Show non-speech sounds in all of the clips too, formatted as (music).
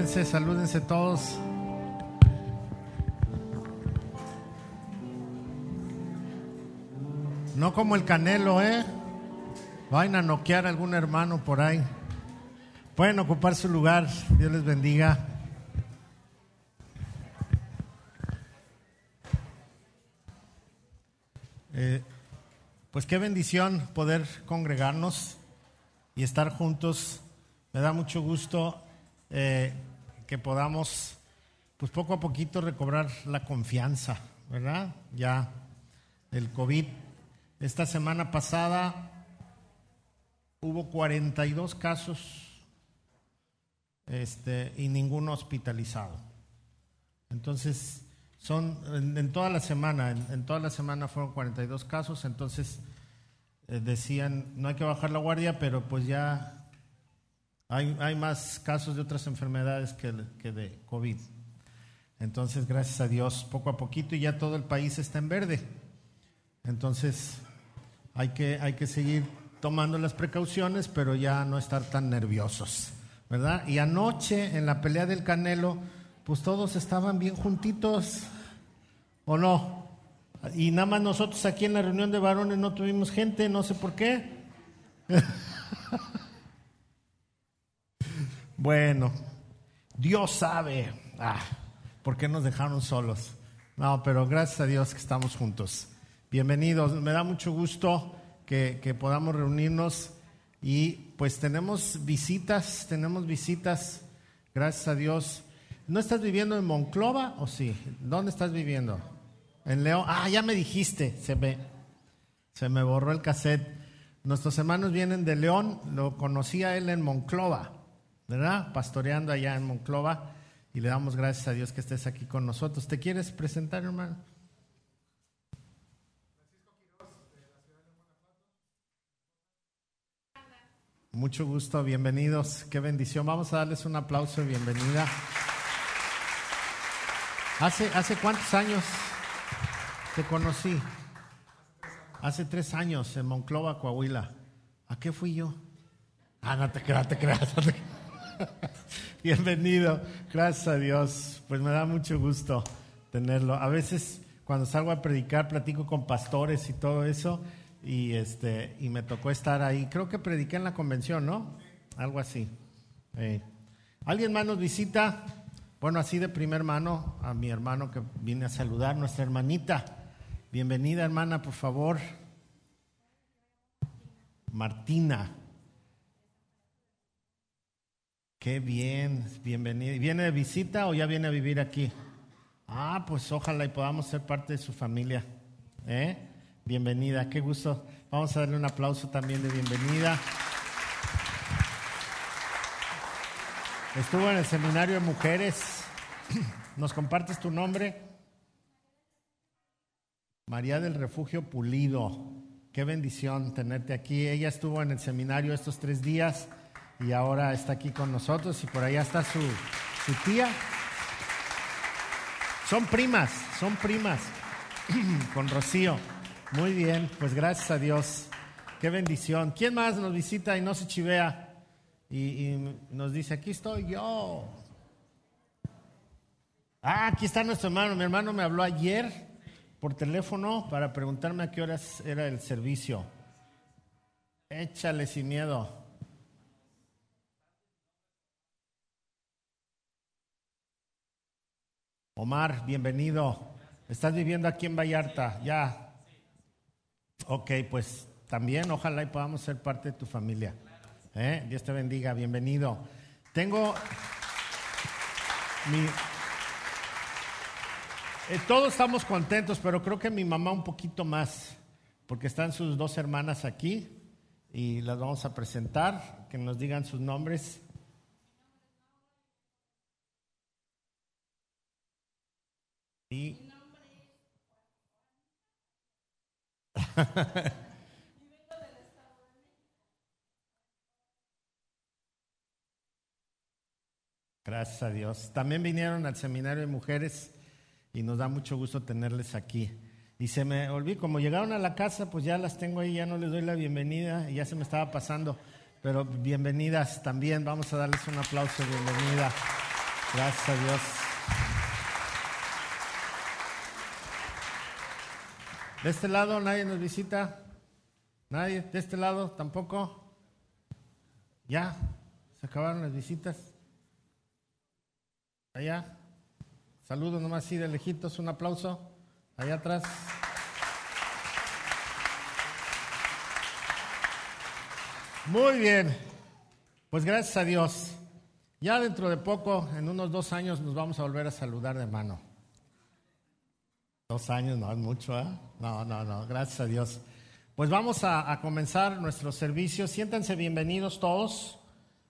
salúdense, salúdense todos. No como el canelo, ¿eh? Vayan a noquear algún hermano por ahí. Pueden ocupar su lugar. Dios les bendiga. Eh, pues qué bendición poder congregarnos y estar juntos. Me da mucho gusto eh, que podamos, pues poco a poquito, recobrar la confianza, ¿verdad? Ya el COVID. Esta semana pasada hubo 42 casos este, y ninguno hospitalizado. Entonces, son en, toda la semana, en, toda la semana fueron 42 casos, entonces eh, decían, no hay que bajar la guardia, pero pues ya hay, hay más casos de otras enfermedades que, que de COVID. Entonces, gracias a Dios, poco a poquito y ya todo el país está en verde. Entonces, hay que, hay que seguir tomando las precauciones, pero ya no estar tan nerviosos, ¿verdad? Y anoche en la pelea del Canelo, pues todos estaban bien juntitos, ¿o no? Y nada más nosotros aquí en la reunión de varones no tuvimos gente, no sé por qué. (laughs) bueno, Dios sabe, ah, ¿por qué nos dejaron solos? No, pero gracias a Dios que estamos juntos. Bienvenidos, me da mucho gusto que, podamos reunirnos y pues tenemos visitas, tenemos visitas, gracias a Dios. ¿No estás viviendo en Monclova o sí? ¿Dónde estás viviendo? En León. Ah, ya me dijiste, se me, se me borró el cassette. Nuestros hermanos vienen de León, lo conocía él en Monclova, ¿verdad? Pastoreando allá en Monclova y le damos gracias a Dios que estés aquí con nosotros. ¿Te quieres presentar, hermano? Mucho gusto, bienvenidos, qué bendición. Vamos a darles un aplauso de bienvenida. ¿Hace, cuántos años te conocí? Hace tres años en Monclova, Coahuila. ¿A qué fui yo? Ah, no te creas, te creas. (laughs) Bienvenido, gracias a Dios. Pues me da mucho gusto tenerlo. A veces cuando salgo a predicar platico con pastores y todo eso y este y me tocó estar ahí. Creo que prediqué en la convención, ¿no? Algo así. Eh, ¿Alguien más nos visita? Bueno, así de primer mano, a mi hermano que viene a saludar, nuestra hermanita. Bienvenida, hermana, por favor. Martina. Qué bien, bienvenida. ¿Viene de visita o ya viene a vivir aquí? Ah, pues ojalá y podamos ser parte de su familia. ¿Eh? bienvenida, qué gusto. Vamos a darle un aplauso también de bienvenida. Estuvo en el seminario de mujeres. (clears throat) ¿Nos compartes tu nombre? María del Refugio Pulido. Qué bendición tenerte aquí. Ella estuvo en el seminario estos tres días y ahora está aquí con nosotros y por allá está su, su tía. Son primas, son primas (clears throat) con Rocío. Muy bien, pues gracias a Dios. Qué bendición. ¿Quién más nos visita y no se chivea? Y, nos dice, aquí estoy yo. Ah, aquí está nuestro hermano. Mi hermano me habló ayer por teléfono para preguntarme a qué horas era el servicio. Échale sin miedo. Omar, bienvenido. Estás viviendo aquí en Vallarta, ya. Ok, pues también ojalá y podamos ser parte de tu familia. ¿Eh? Dios te bendiga, bienvenido. Tengo mi... Eh, todos estamos contentos, pero creo que mi mamá un poquito más, porque están sus dos hermanas aquí y las vamos a presentar, que nos digan sus nombres. (laughs) Gracias a Dios. También vinieron al seminario de mujeres y nos da mucho gusto tenerles aquí. Y se me olvidó, como llegaron a la casa, pues ya las tengo ahí, ya no les doy la bienvenida ya se me estaba pasando. Pero bienvenidas también, vamos a darles un aplauso bienvenida. Gracias a Dios. ¿De este lado nadie nos visita? ¿Nadie? ¿De este lado tampoco? ¿Ya? ¿Se acabaron las visitas? Allá. Saludos nomás así de lejitos, un aplauso. Allá atrás. Muy bien. Pues gracias a Dios. Ya dentro de poco, en unos dos años, nos vamos a volver a saludar de mano. Dos años no es mucho, ¿eh? No, no, no, gracias a Dios. Pues vamos a, comenzar nuestro servicio. Siéntanse bienvenidos todos.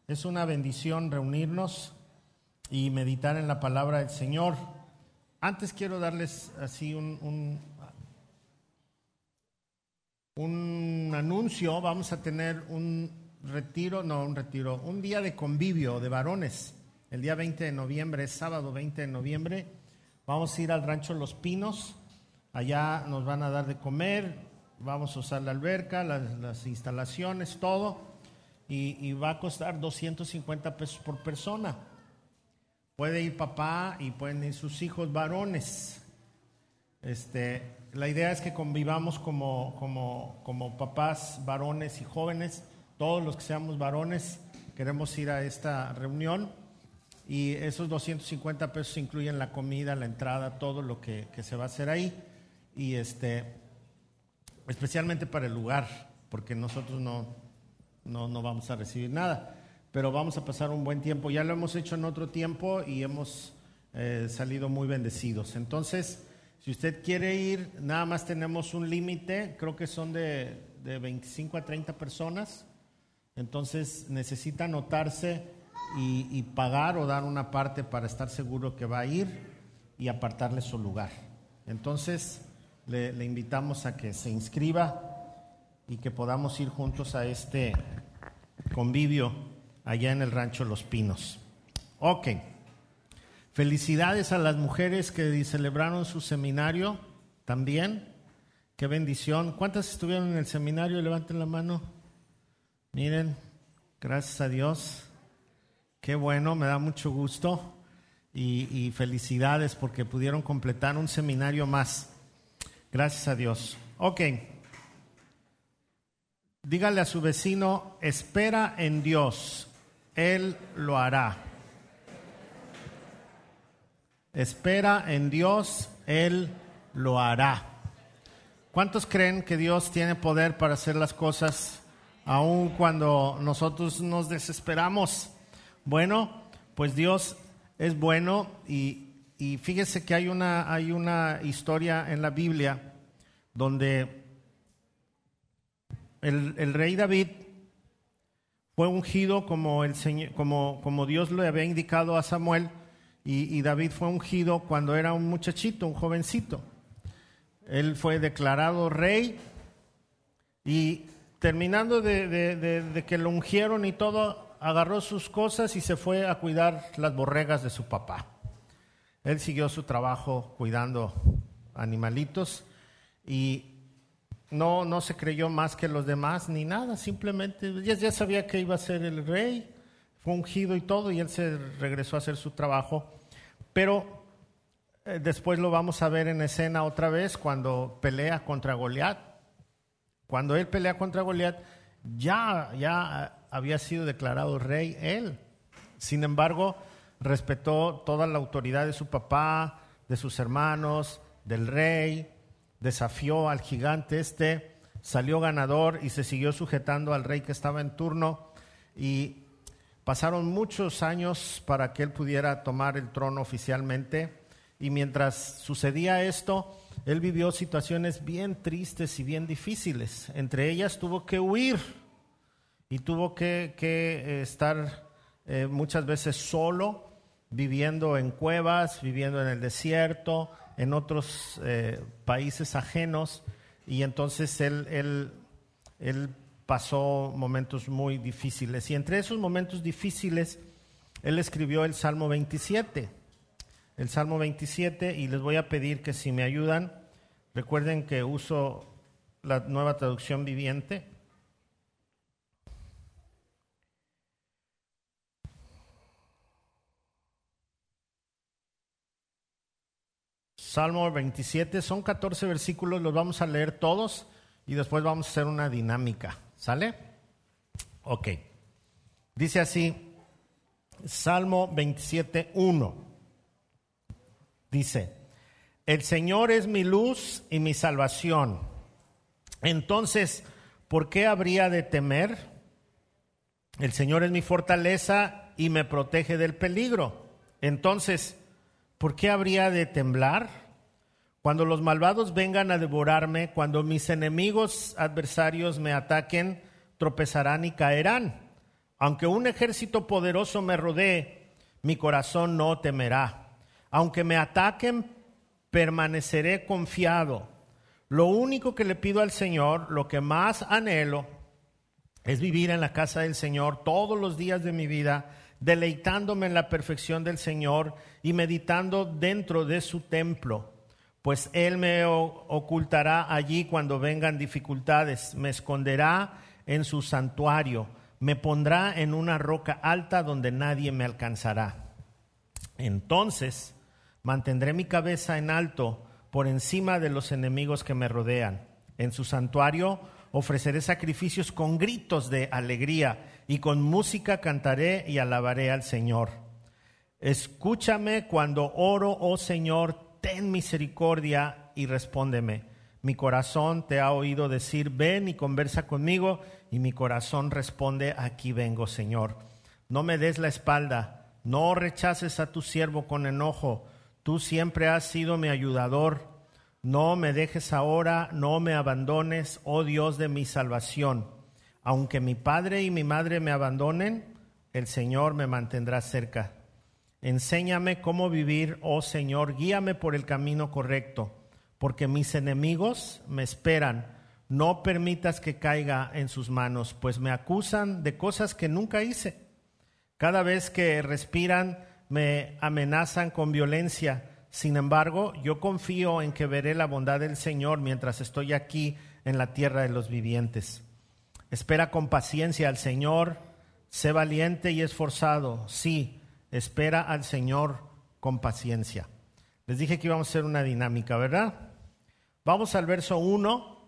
Es una bendición reunirnos y meditar en la palabra del Señor. Antes quiero darles así un, un, un anuncio. Vamos a tener un retiro, no un retiro, un día de convivio de varones. El día 20 de noviembre, es sábado 20 de noviembre. Vamos a ir al rancho Los Pinos. Allá nos van a dar de comer. Vamos a usar la alberca, las, instalaciones, todo. Y, y, va a costar 250 pesos por persona. Puede ir papá y pueden ir sus hijos varones. Este, la idea es que convivamos como, como, como papás varones y jóvenes todos los que seamos varones queremos ir a esta reunión y esos 250 pesos incluyen la comida, la entrada, todo lo que, que, se va a hacer ahí y este especialmente para el lugar, porque nosotros no, no, no vamos a recibir nada, pero vamos a pasar un buen tiempo. Ya lo hemos hecho en otro tiempo y hemos eh, salido muy bendecidos. Entonces, si usted quiere ir, nada más tenemos un límite, creo que son de, de 25 a 30 personas. Entonces necesita anotarse y, pagar o dar una parte para estar seguro que va a ir y apartarle su lugar. Entonces le, le invitamos a que se inscriba y que podamos ir juntos a este convivio allá en el rancho Los Pinos. Ok. Felicidades a las mujeres que celebraron su seminario también. Qué bendición. ¿Cuántas estuvieron en el seminario? Levanten la mano. Miren, gracias a Dios. Qué bueno, me da mucho gusto y, y, felicidades porque pudieron completar un seminario más. Gracias a Dios. Ok. Dígale a su vecino, espera en Dios, Él lo hará. Espera en Dios, Él lo hará. ¿Cuántos creen que Dios tiene poder para hacer las cosas? aun cuando nosotros nos desesperamos. Bueno, pues Dios es bueno y, y, fíjese que hay una, hay una historia en la Biblia donde el, el rey David fue ungido como, el como, como Dios le había indicado a Samuel y, y David fue ungido cuando era un muchachito, un jovencito. Él fue declarado rey y terminando de, de, de, que lo ungieron y todo, agarró sus cosas y se fue a cuidar las borregas de su papá. Él siguió su trabajo cuidando animalitos y no, no se creyó más que los demás ni nada, simplemente ya, ya sabía que iba a ser el rey, fue ungido y todo y él se regresó a hacer su trabajo. Pero eh, después lo vamos a ver en escena otra vez cuando pelea contra Goliat cuando él pelea contra Goliat, ya, ya había sido declarado rey él. Sin embargo, respetó toda la autoridad de su papá, de sus hermanos, del rey, desafió al gigante este, salió ganador y se siguió sujetando al rey que estaba en turno y pasaron muchos años para que él pudiera tomar el trono oficialmente y mientras sucedía esto, él vivió situaciones bien tristes y bien difíciles. Entre ellas tuvo que huir y tuvo que, eh, estar eh, muchas veces solo, viviendo en cuevas, viviendo en el desierto, en otros eh, países ajenos. Y entonces él, él pasó momentos muy difíciles. Y entre esos momentos difíciles, él escribió el Salmo 27 el Salmo 27 y les voy a pedir que si me ayudan, recuerden que uso la nueva traducción viviente. Salmo 27, son 14 versículos, los vamos a leer todos y después vamos a hacer una dinámica. ¿Sale? Ok. Dice así, Salmo 27, 1. Dice, el Señor es mi luz y mi salvación. Entonces, ¿por qué habría de temer? El Señor es mi fortaleza y me protege del peligro. Entonces, ¿por qué habría de temblar? Cuando los malvados vengan a devorarme, cuando mis enemigos adversarios me ataquen, tropezarán y caerán. Aunque un ejército poderoso me rodee, mi corazón no temerá. Aunque me ataquen, permaneceré confiado. Lo único que le pido al Señor, lo que más anhelo, es vivir en la casa del Señor todos los días de mi vida, deleitándome en la perfección del Señor y meditando dentro de su templo. Pues Él me ocultará allí cuando vengan dificultades, me esconderá en su santuario me pondrá en una roca alta donde nadie me alcanzará. Entonces mantendré mi cabeza en alto por encima de los enemigos que me rodean. En su santuario ofreceré sacrificios con gritos de alegría y con música cantaré y alabaré al Señor. Escúchame cuando oro, oh Señor, ten misericordia y respóndeme. Mi corazón te ha oído decir, ven y conversa conmigo y mi corazón responde, aquí vengo, Señor. No me des la espalda, no rechaces a tu siervo con enojo, tú siempre has sido mi ayudador. No me dejes ahora, no me abandones, oh Dios de mi salvación. Aunque mi padre y mi madre me abandonen, el Señor me mantendrá cerca. Enséñame cómo vivir, oh Señor, guíame por el camino correcto, porque mis enemigos me esperan no permitas que caiga en sus manos, pues me acusan de cosas que nunca hice. Cada vez que respiran me amenazan con violencia. Sin embargo, yo confío en que veré la bondad del Señor mientras estoy aquí en la tierra de los vivientes. Espera con paciencia al Señor, sé valiente y esforzado. Sí, espera al Señor con paciencia. Les dije que íbamos a hacer una dinámica, ¿verdad? Vamos al verso 1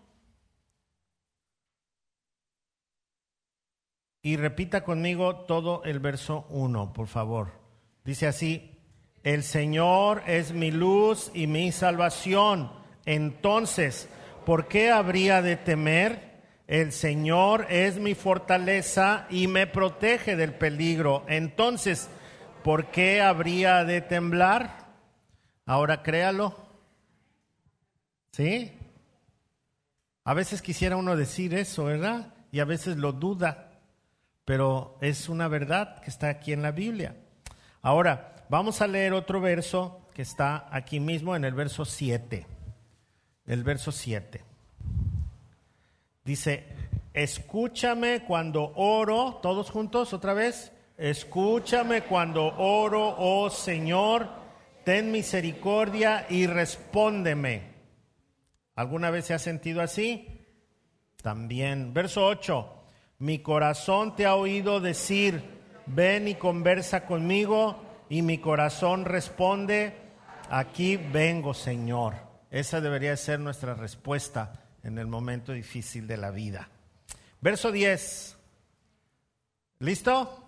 Y repita conmigo todo el verso 1, por favor. Dice así, el Señor es mi luz y mi salvación. Entonces, ¿por qué habría de temer? El Señor es mi fortaleza y me protege del peligro. Entonces, ¿por qué habría de temblar? Ahora créalo. ¿Sí? A veces quisiera uno decir eso, ¿verdad? Y a veces lo duda pero es una verdad que está aquí en la Biblia. Ahora, vamos a leer otro verso que está aquí mismo en el verso 7. El verso 7. Dice, escúchame cuando oro, todos juntos otra vez, escúchame cuando oro, oh Señor, ten misericordia y respóndeme. ¿Alguna vez se ha sentido así? También. Verso 8. Mi corazón te ha oído decir, ven y conversa conmigo, y mi corazón responde, aquí vengo, Señor. Esa debería ser nuestra respuesta en el momento difícil de la vida. Verso 10. ¿Listo?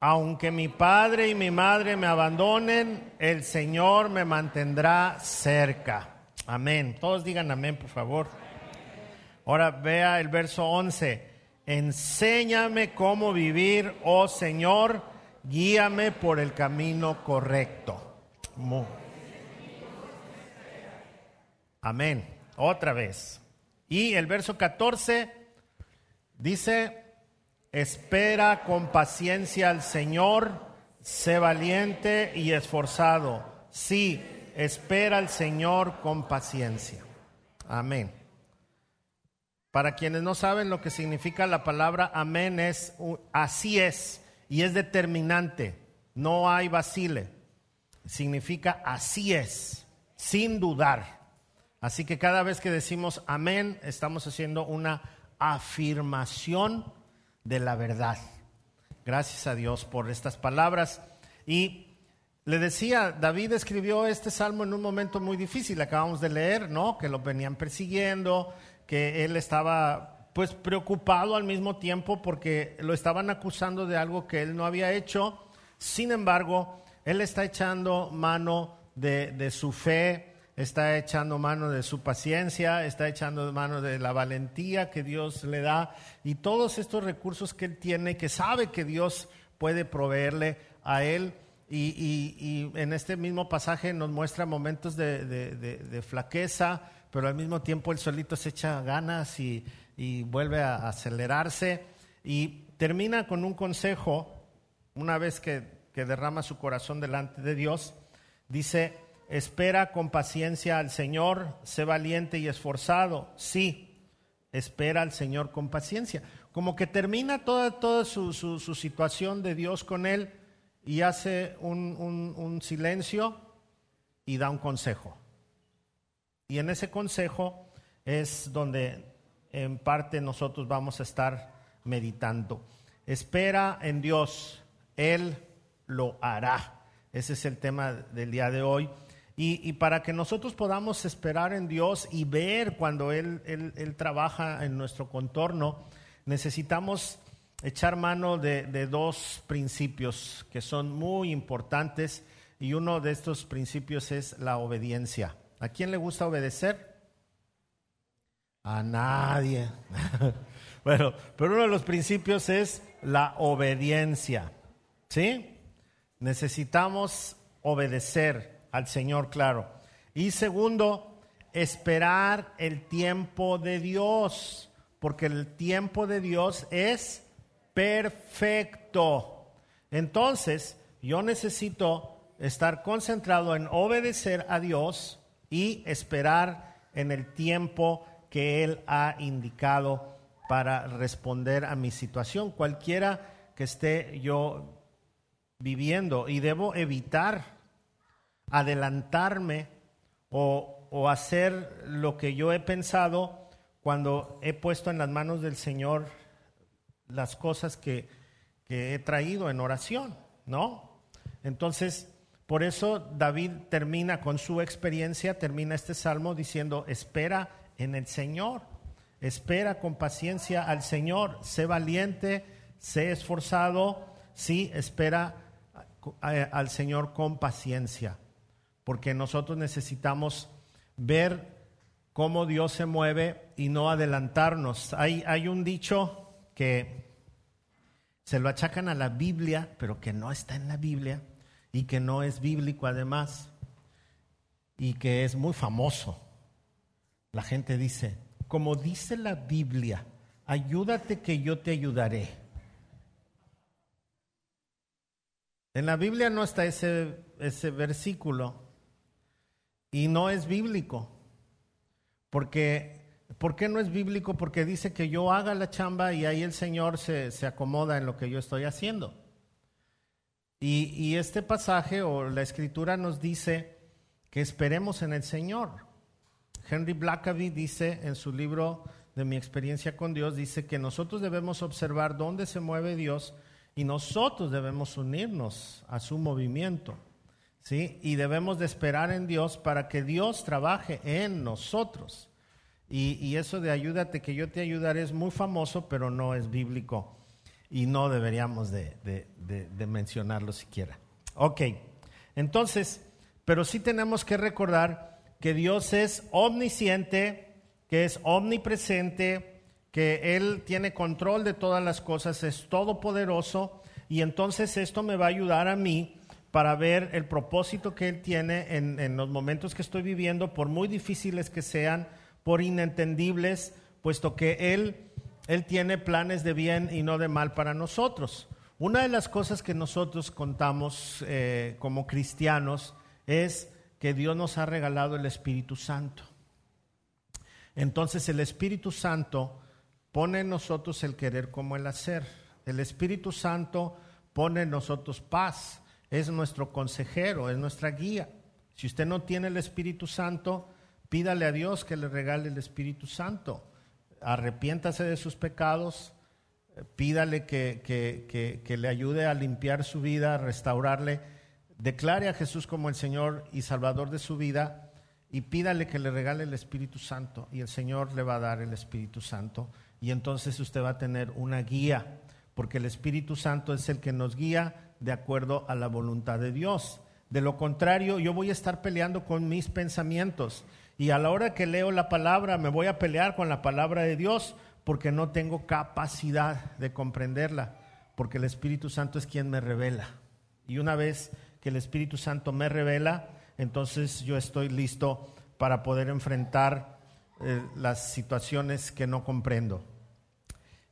Aunque mi padre y mi madre me abandonen, el Señor me mantendrá cerca. Amén. Todos digan amén, por favor. Ahora vea el verso 11. Enséñame cómo vivir, oh Señor, guíame por el camino correcto. Amén. Otra vez. Y el verso 14 dice, espera con paciencia al Señor, sé valiente y esforzado. Sí, espera al Señor con paciencia. Amén. Para quienes no saben lo que significa la palabra amén es así es y es determinante, no hay vacile. Significa así es, sin dudar. Así que cada vez que decimos amén, estamos haciendo una afirmación de la verdad. Gracias a Dios por estas palabras. Y le decía, David escribió este salmo en un momento muy difícil, acabamos de leer, ¿no? Que lo venían persiguiendo, que él estaba pues preocupado al mismo tiempo porque lo estaban acusando de algo que él no había hecho. Sin embargo, él está echando mano de, de su fe, está echando mano de su paciencia, está echando mano de la valentía que Dios le da y todos estos recursos que él tiene, que sabe que Dios puede proveerle a él y, en este mismo pasaje nos muestra momentos de, flaqueza, pero al mismo tiempo el solito se echa ganas y, vuelve a acelerarse. Y termina con un consejo, una vez que, que derrama su corazón delante de Dios, dice, espera con paciencia al Señor, sé valiente y esforzado. Sí, espera al Señor con paciencia. Como que termina toda, toda su, su situación de Dios con él y hace un, silencio y da un consejo. Y en ese consejo es donde en parte nosotros vamos a estar meditando. Espera en Dios, Él lo hará. Ese es el tema del día de hoy. Y, para que nosotros podamos esperar en Dios y ver cuando Él, Él trabaja en nuestro contorno, necesitamos echar mano de, dos principios que son muy importantes y uno de estos principios es la obediencia. ¿A quién le gusta obedecer? A nadie. (laughs) bueno, pero uno de los principios es la obediencia. ¿Sí? Necesitamos obedecer al Señor, claro. Y segundo, esperar el tiempo de Dios, porque el tiempo de Dios es perfecto. Entonces, yo necesito estar concentrado en obedecer a Dios y esperar en el tiempo que Él ha indicado para responder a mi situación, cualquiera que esté yo viviendo. Y debo evitar adelantarme o, o hacer lo que yo he pensado cuando he puesto en las manos del Señor las cosas que, he traído en oración, ¿no? Entonces, por eso David termina con su experiencia, termina este salmo diciendo, espera en el Señor, espera con paciencia al Señor, sé valiente, sé esforzado, sí, espera al Señor con paciencia, porque nosotros necesitamos ver cómo Dios se mueve y no adelantarnos. Hay, hay un dicho que se lo achacan a la Biblia, pero que no está en la Biblia y que no es bíblico además y que es muy famoso. La gente dice, como dice la Biblia, ayúdate que yo te ayudaré. En la Biblia no está ese, ese versículo y no es bíblico, porque ¿Por qué no es bíblico? Porque dice que yo haga la chamba y ahí el Señor se, acomoda en lo que yo estoy haciendo. Y, este pasaje o la escritura nos dice que esperemos en el Señor. Henry Blackaby dice en su libro de mi experiencia con Dios, dice que nosotros debemos observar dónde se mueve Dios y nosotros debemos unirnos a su movimiento. ¿Sí? Y debemos de esperar en Dios para que Dios trabaje en nosotros. Y, eso de ayúdate que yo te ayudaré es muy famoso, pero no es bíblico. Y no deberíamos de, mencionarlo siquiera. Ok, entonces, pero sí tenemos que recordar que Dios es omnisciente, que es omnipresente, que Él tiene control de todas las cosas, es todopoderoso, y entonces esto me va a ayudar a mí para ver el propósito que Él tiene en, en los momentos que estoy viviendo, por muy difíciles que sean, por inentendibles, puesto que Él, Él tiene planes de bien y no de mal para nosotros. Una de las cosas que nosotros contamos eh, como cristianos es que Dios nos ha regalado el Espíritu Santo. Entonces el Espíritu Santo pone en nosotros el querer como el hacer. El Espíritu Santo pone en nosotros paz. Es nuestro consejero, es nuestra guía. Si usted no tiene el Espíritu Santo, Pídale a Dios que le regale el Espíritu Santo. Arrepiéntase de sus pecados. Pídale que, que, le ayude a limpiar su vida, a restaurarle declare a Jesús como el Señor y Salvador de su vida y pídale que le regale el Espíritu Santo y el Señor le va a dar el Espíritu Santo y entonces usted va a tener una guía, porque el Espíritu Santo es el que nos guía de acuerdo a la voluntad de Dios. De lo contrario, yo voy a estar peleando con mis pensamientos y a la hora que leo la palabra me voy a pelear con la palabra de Dios porque no tengo capacidad de comprenderla, porque el Espíritu Santo es quien me revela. Y una vez que el Espíritu Santo me revela, entonces yo estoy listo para poder enfrentar eh, las situaciones que no comprendo.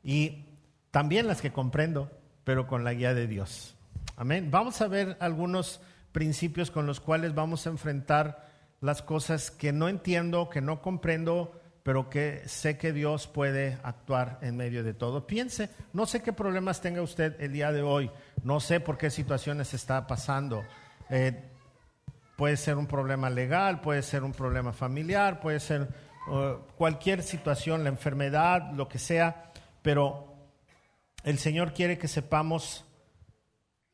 Y también las que comprendo, pero con la guía de Dios. Amén. Vamos a ver algunos principios con los cuales vamos a enfrentar las cosas que no entiendo, que no comprendo, pero que sé que Dios puede actuar en medio de todo. Piense, no sé qué problemas tenga usted el día de hoy, no sé por qué situaciones está pasando. Eh, puede ser un problema legal, puede ser un problema familiar, puede ser uh, cualquier situación, la enfermedad, lo que sea, pero el Señor quiere que sepamos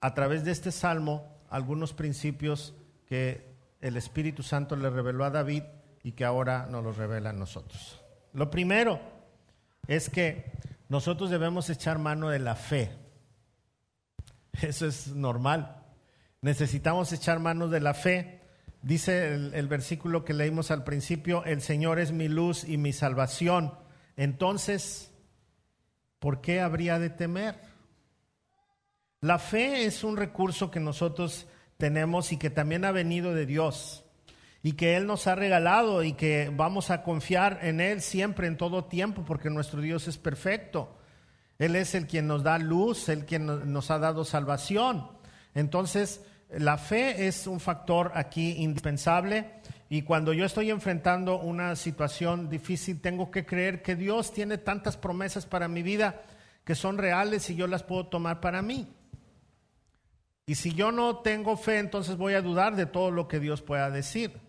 a través de este salmo algunos principios que el Espíritu Santo le reveló a David y que ahora nos los revela a nosotros. Lo primero es que nosotros debemos echar mano de la fe. Eso es normal. Necesitamos echar mano de la fe. Dice el, el, versículo que leímos al principio, el Señor es mi luz y mi salvación. Entonces, ¿por qué habría de temer? La fe es un recurso que nosotros tenemos y que también ha venido de Dios y que Él nos ha regalado y que vamos a confiar en Él siempre, en todo tiempo, porque nuestro Dios es perfecto. Él es el quien nos da luz, el quien nos ha dado salvación. Entonces, la fe es un factor aquí indispensable y cuando yo estoy enfrentando una situación difícil, tengo que creer que Dios tiene tantas promesas para mi vida que son reales y yo las puedo tomar para mí. Y si yo no tengo fe, entonces voy a dudar de todo lo que Dios pueda decir.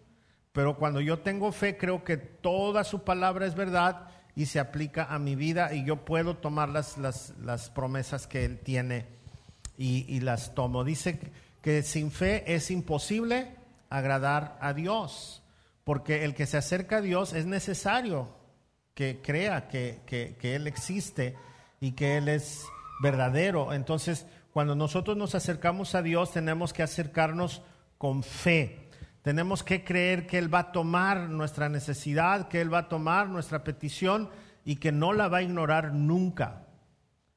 Pero cuando yo tengo fe, creo que toda su palabra es verdad y se aplica a mi vida y yo puedo tomar las, las, promesas que Él tiene y, y las tomo. Dice que sin fe es imposible agradar a Dios, porque el que se acerca a Dios es necesario que crea que, que, que Él existe y que Él es verdadero. Entonces, cuando nosotros nos acercamos a Dios, tenemos que acercarnos con fe. Tenemos que creer que Él va a tomar nuestra necesidad, que Él va a tomar nuestra petición y que no la va a ignorar nunca.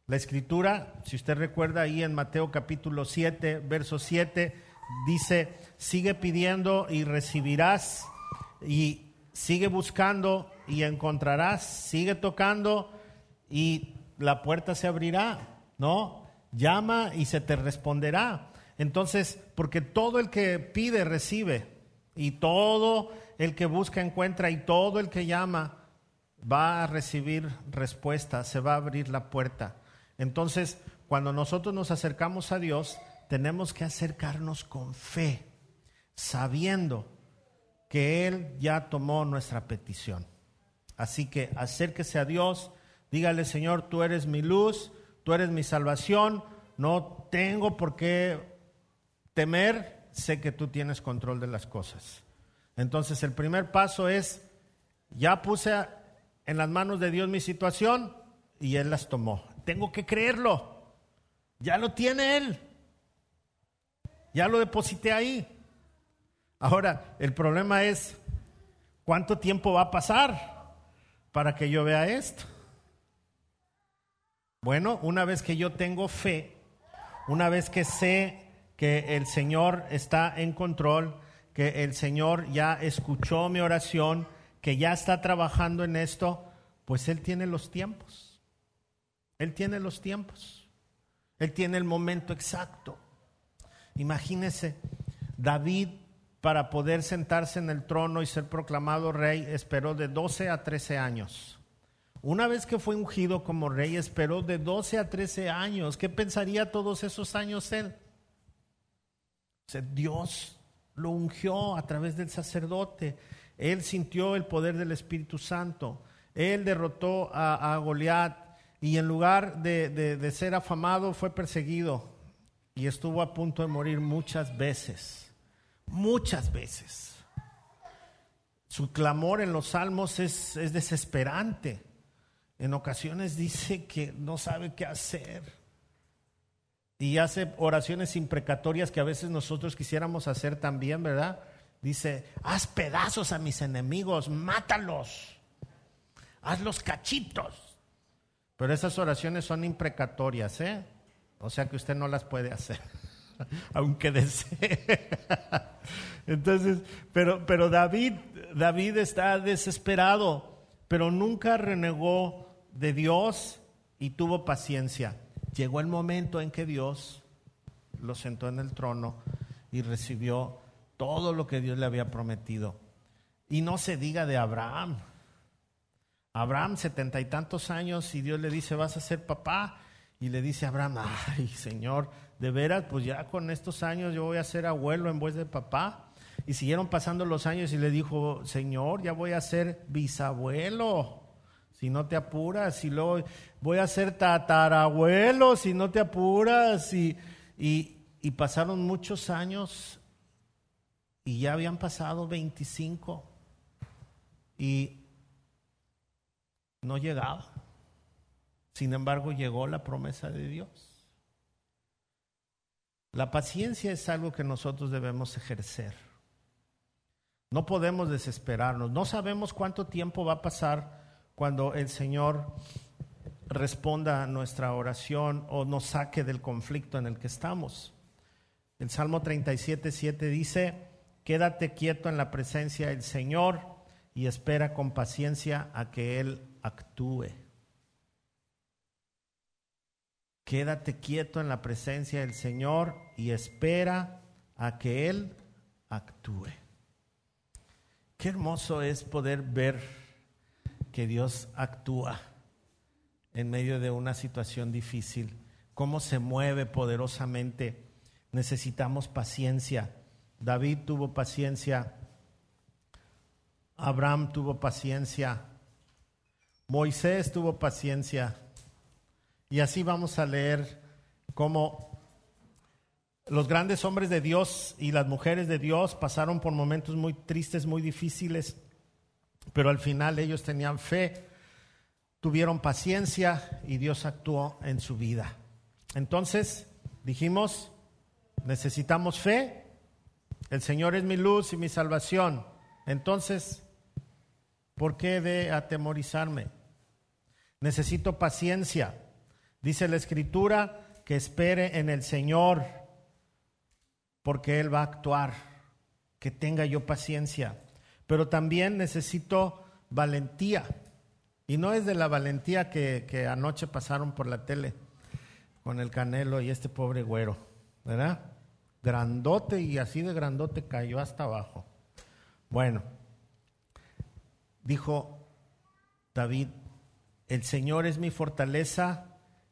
La escritura, si usted recuerda ahí en Mateo capítulo 7, verso 7, dice, sigue pidiendo y recibirás, y sigue buscando y encontrarás, sigue tocando y la puerta se abrirá, ¿no? Llama y se te responderá. Entonces, porque todo el que pide recibe y todo el que busca encuentra y todo el que llama va a recibir respuesta, se va a abrir la puerta. Entonces, cuando nosotros nos acercamos a Dios, tenemos que acercarnos con fe, sabiendo que Él ya tomó nuestra petición. Así que acérquese a Dios, dígale, Señor, tú eres mi luz, tú eres mi salvación, no tengo por qué temer, sé que tú tienes control de las cosas. Entonces el primer paso es, ya puse en las manos de Dios mi situación y Él las tomó. Tengo que creerlo, ya lo tiene Él, ya lo deposité ahí. Ahora, el problema es, ¿cuánto tiempo va a pasar para que yo vea esto? Bueno, una vez que yo tengo fe, una vez que sé que el Señor está en control, que el Señor ya escuchó mi oración, que ya está trabajando en esto, pues Él tiene los tiempos. Él tiene los tiempos. Él tiene el momento exacto. Imagínese, David para poder sentarse en el trono y ser proclamado rey esperó de 12 a 13 años. Una vez que fue ungido como rey, esperó de 12 a 13 años. ¿Qué pensaría todos esos años él? Dios lo ungió a través del sacerdote. Él sintió el poder del Espíritu Santo. Él derrotó a, Goliat y en lugar de, ser afamado fue perseguido. y estuvo a punto de morir muchas veces, muchas veces. Su clamor en los salmos es desesperante. En ocasiones dice que no sabe qué hacer. Y hace oraciones imprecatorias que a veces nosotros quisiéramos hacer también, ¿verdad? Dice, haz pedazos a mis enemigos, mátalos, hazlos cachitos. Pero esas oraciones son imprecatorias, ¿eh? O sea que usted no las puede hacer, (laughs) aunque desee. (laughs) Entonces, pero, pero David, David está desesperado, pero nunca renegó de Dios y tuvo paciencia. Llegó el momento en que Dios lo sentó en el trono y recibió todo lo que Dios le había prometido. Y no se diga de Abraham. Abraham, setenta y tantos años, y Dios le dice, vas a ser papá. Y le dice a Abraham, ay Señor, de veras, pues ya con estos años yo voy a ser abuelo en vez de papá. Y siguieron pasando los años y le dijo, Señor, ya voy a ser bisabuelo si no te apuras, y luego voy a ser tatarabuelo si no te apuras, y, y, pasaron muchos años y ya habían pasado 25 y no llegaba. Sin embargo, llegó la promesa de Dios. La paciencia es algo que nosotros debemos ejercer. No podemos desesperarnos. No sabemos cuánto tiempo va a pasar cuando el Señor responda a nuestra oración o nos saque del conflicto en el que estamos. El Salmo 37, 7 dice, quédate quieto en la presencia del Señor y espera con paciencia a que Él actúe. Quédate quieto en la presencia del Señor y espera a que Él actúe. Qué hermoso es poder ver que Dios actúa en medio de una situación difícil, cómo se mueve poderosamente. Necesitamos paciencia. David tuvo paciencia, Abraham tuvo paciencia, Moisés tuvo paciencia. Y así vamos a leer cómo los grandes hombres de Dios y las mujeres de Dios pasaron por momentos muy tristes, muy difíciles pero al final ellos tenían fe, tuvieron paciencia y Dios actuó en su vida. Entonces, dijimos, necesitamos fe, el Señor es mi luz y mi salvación. Entonces, ¿por qué de atemorizarme? Necesito paciencia. Dice la Escritura que espere en el Señor, porque Él va a actuar, que tenga yo paciencia pero también necesito valentía. Y no es de la valentía que, anoche pasaron por la tele con el Canelo y este pobre güero, ¿verdad? Grandote y así de grandote cayó hasta abajo. Bueno, dijo David, el Señor es mi fortaleza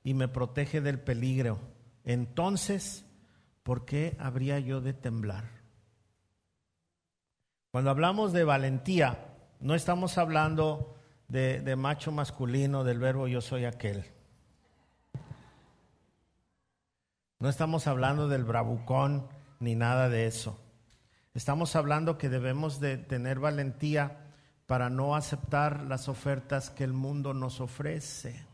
y me protege del peligro. Entonces, ¿por qué habría yo de temblar? Cuando hablamos de valentía, no estamos hablando de, macho masculino, del verbo yo soy aquel. No estamos hablando del bravucón ni nada de eso. Estamos hablando que debemos de tener valentía para no aceptar las ofertas que el mundo nos ofrece.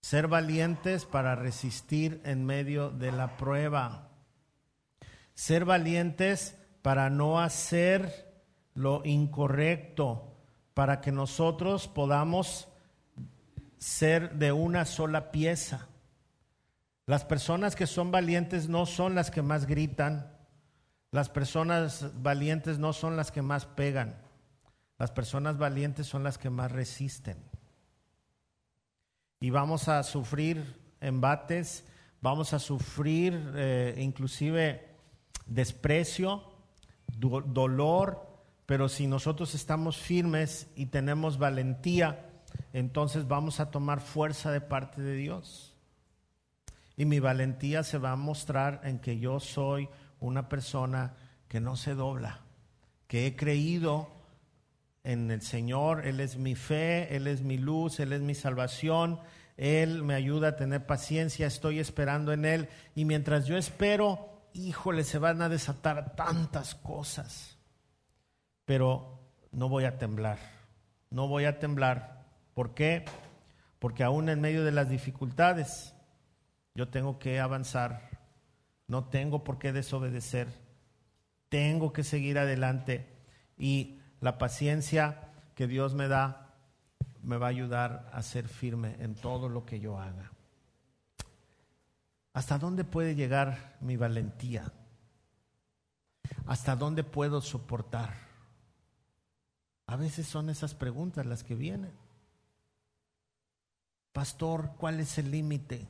Ser valientes para resistir en medio de la prueba. Ser valientes para no hacer lo incorrecto, para que nosotros podamos ser de una sola pieza. Las personas que son valientes no son las que más gritan, las personas valientes no son las que más pegan, las personas valientes son las que más resisten. Y vamos a sufrir embates, vamos a sufrir eh, inclusive desprecio, dolor, pero si nosotros estamos firmes y tenemos valentía, entonces vamos a tomar fuerza de parte de Dios. Y mi valentía se va a mostrar en que yo soy una persona que no se dobla, que he creído en el Señor, Él es mi fe, Él es mi luz, Él es mi salvación, Él me ayuda a tener paciencia, estoy esperando en Él y mientras yo espero, híjole, se van a desatar tantas cosas. Pero no voy a temblar, no voy a temblar. ¿Por qué? Porque aún en medio de las dificultades, yo tengo que avanzar, no tengo por qué desobedecer, tengo que seguir adelante y la paciencia que Dios me da me va a ayudar a ser firme en todo lo que yo haga. ¿Hasta dónde puede llegar mi valentía? ¿Hasta dónde puedo soportar? A veces son esas preguntas las que vienen. Pastor, ¿cuál es el límite?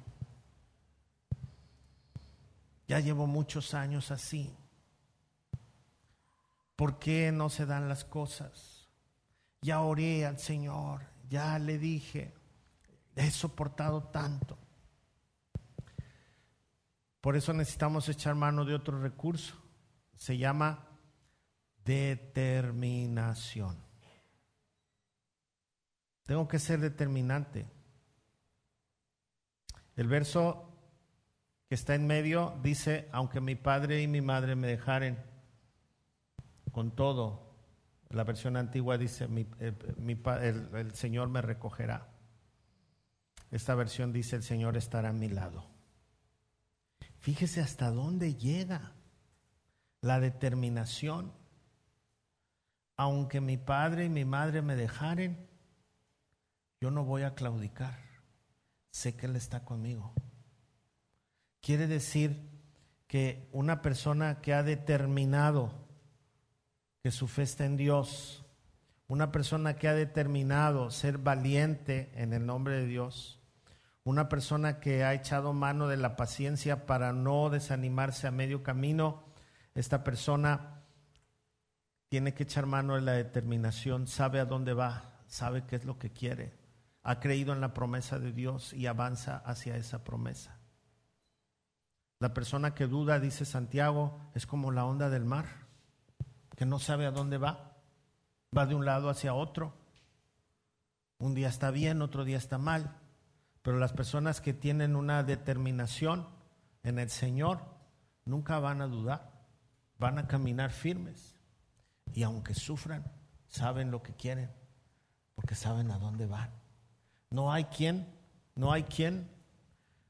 Ya llevo muchos años así. ¿Por qué no se dan las cosas? Ya oré al Señor, ya le dije, he soportado tanto. Por eso necesitamos echar mano de otro recurso. Se llama determinación. Tengo que ser determinante. El verso que está en medio dice, aunque mi padre y mi madre me dejaren, con todo, la versión antigua dice, eh, el, Señor me recogerá. Esta versión dice, el Señor estará a mi lado. Fíjese hasta dónde llega la determinación. Aunque mi padre y mi madre me dejaren, yo no voy a claudicar. Sé que Él está conmigo. Quiere decir que una persona que ha determinado que su fe está en Dios, una persona que ha determinado ser valiente en el nombre de Dios, una persona que ha echado mano de la paciencia para no desanimarse a medio camino, esta persona tiene que echar mano de la determinación, sabe a dónde va, sabe qué es lo que quiere, ha creído en la promesa de Dios y avanza hacia esa promesa. La persona que duda, dice Santiago, es como la onda del mar que no sabe a dónde va, va de un lado hacia otro. Un día está bien, otro día está mal, pero las personas que tienen una determinación en el Señor nunca van a dudar, van a caminar firmes y aunque sufran, saben lo que quieren, porque saben a dónde van. No hay quien, no hay quien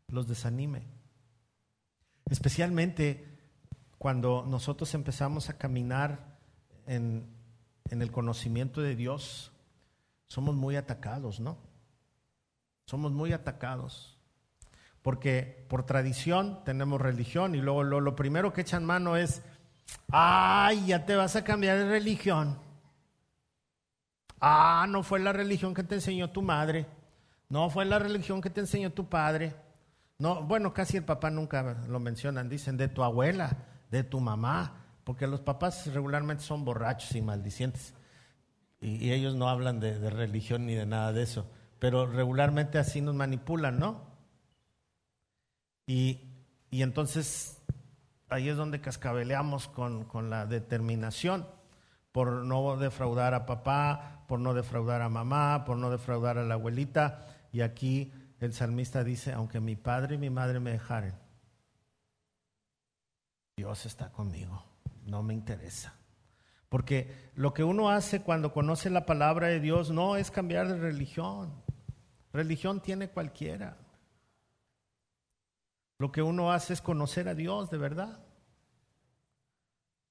los desanime. Especialmente cuando nosotros empezamos a caminar en, el conocimiento de Dios, somos muy atacados, ¿no? Somos muy atacados. Porque por tradición tenemos religión y luego lo, lo, primero que echan mano es, ay, ya te vas a cambiar de religión. Ah, no fue la religión que te enseñó tu madre. No fue la religión que te enseñó tu padre. No, bueno, casi el papá nunca lo mencionan, dicen de tu abuela, de tu mamá, porque los papás regularmente son borrachos y maldicientes. Y, ellos no hablan de, religión ni de nada de eso. Pero regularmente así nos manipulan, ¿no? Y, entonces ahí es donde cascabeleamos con, con la determinación por no defraudar a papá, por no defraudar a mamá, por no defraudar a la abuelita. Y aquí el salmista dice, aunque mi padre y mi madre me dejaren, Dios está conmigo no me interesa. Porque lo que uno hace cuando conoce la palabra de Dios no es cambiar de religión. Religión tiene cualquiera. Lo que uno hace es conocer a Dios de verdad.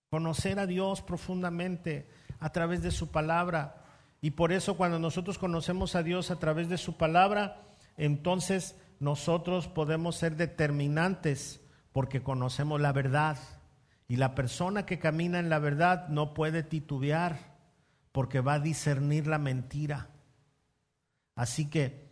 Conocer a Dios profundamente a través de su palabra. Y por eso cuando nosotros conocemos a Dios a través de su palabra, entonces nosotros podemos ser determinantes porque conocemos la verdad. Y la persona que camina en la verdad no puede titubear porque va a discernir la mentira. Así que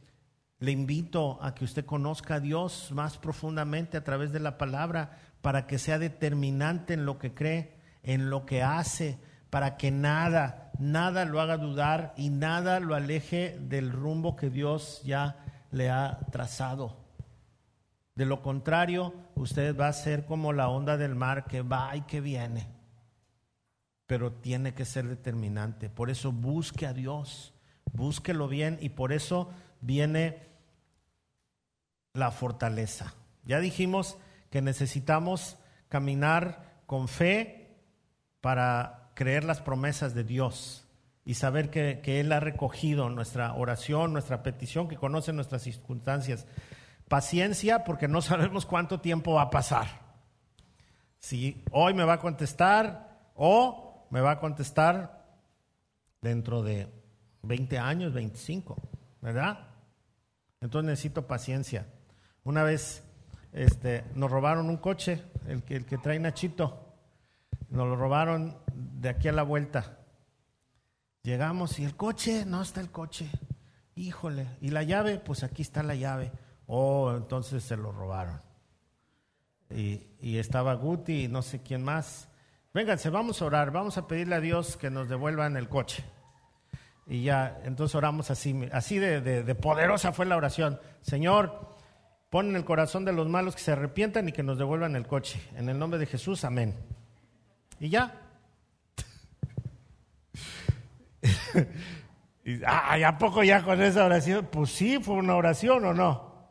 le invito a que usted conozca a Dios más profundamente a través de la palabra para que sea determinante en lo que cree, en lo que hace, para que nada, nada lo haga dudar y nada lo aleje del rumbo que Dios ya le ha trazado. De lo contrario, usted va a ser como la onda del mar que va y que viene. Pero tiene que ser determinante. Por eso busque a Dios, búsquelo bien y por eso viene la fortaleza. Ya dijimos que necesitamos caminar con fe para creer las promesas de Dios y saber que, Él ha recogido nuestra oración, nuestra petición, que conoce nuestras circunstancias. Paciencia porque no sabemos cuánto tiempo va a pasar. Si hoy me va a contestar o me va a contestar dentro de 20 años, 25, ¿verdad? Entonces necesito paciencia. Una vez este, nos robaron un coche, el que, el que trae Nachito, nos lo robaron de aquí a la vuelta. Llegamos y el coche, no está el coche. Híjole, y la llave, pues aquí está la llave. Oh, entonces se lo robaron. Y, y estaba Guti y no sé quién más. Vénganse, vamos a orar, vamos a pedirle a Dios que nos devuelvan el coche. Y ya, entonces oramos así, así de, poderosa fue la oración. Señor, pon en el corazón de los malos que se arrepientan y que nos devuelvan el coche. En el nombre de Jesús, amén. Y ya. (laughs) y, ¿a poco ya con esa oración? Pues sí, fue una oración o no.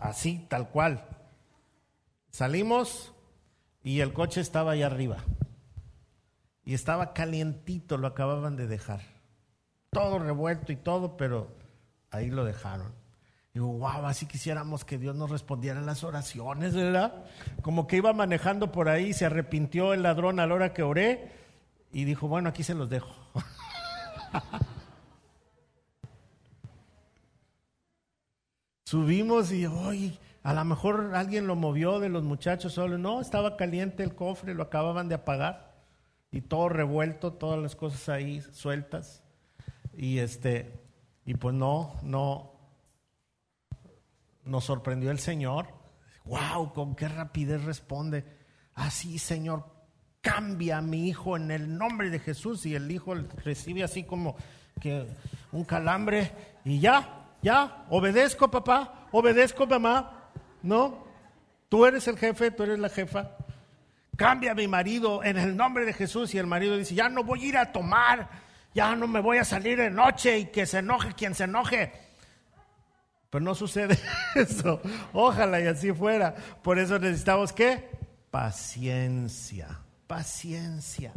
así, tal cual. Salimos y el coche estaba allá arriba. Y estaba calientito, lo acababan de dejar. Todo revuelto y todo, pero ahí lo dejaron. Digo, wow, así quisiéramos que Dios nos respondiera en las oraciones, ¿verdad? Como que iba manejando por ahí, se arrepintió el ladrón a la hora que oré y dijo, bueno, aquí se los dejo. (laughs) Subimos y, hoy a lo mejor alguien lo movió de los muchachos solo. No, estaba caliente el cofre, lo acababan de apagar y todo revuelto, todas las cosas ahí sueltas. Y este, y pues no, no, nos sorprendió el Señor. Wow, con qué rapidez responde. Así, ah, Señor, cambia a mi hijo en el nombre de Jesús. Y el hijo recibe así como que un calambre y ya, ya, obedezco papá, obedezco mamá. No, tú eres el jefe, tú eres la jefa cambia a mi marido en el nombre de Jesús y el marido dice, ya no voy a ir a tomar, ya no me voy a salir de noche y que se enoje quien se enoje. Pero no sucede (laughs) eso. Ojalá y así fuera. Por eso necesitamos qué? Paciencia, paciencia.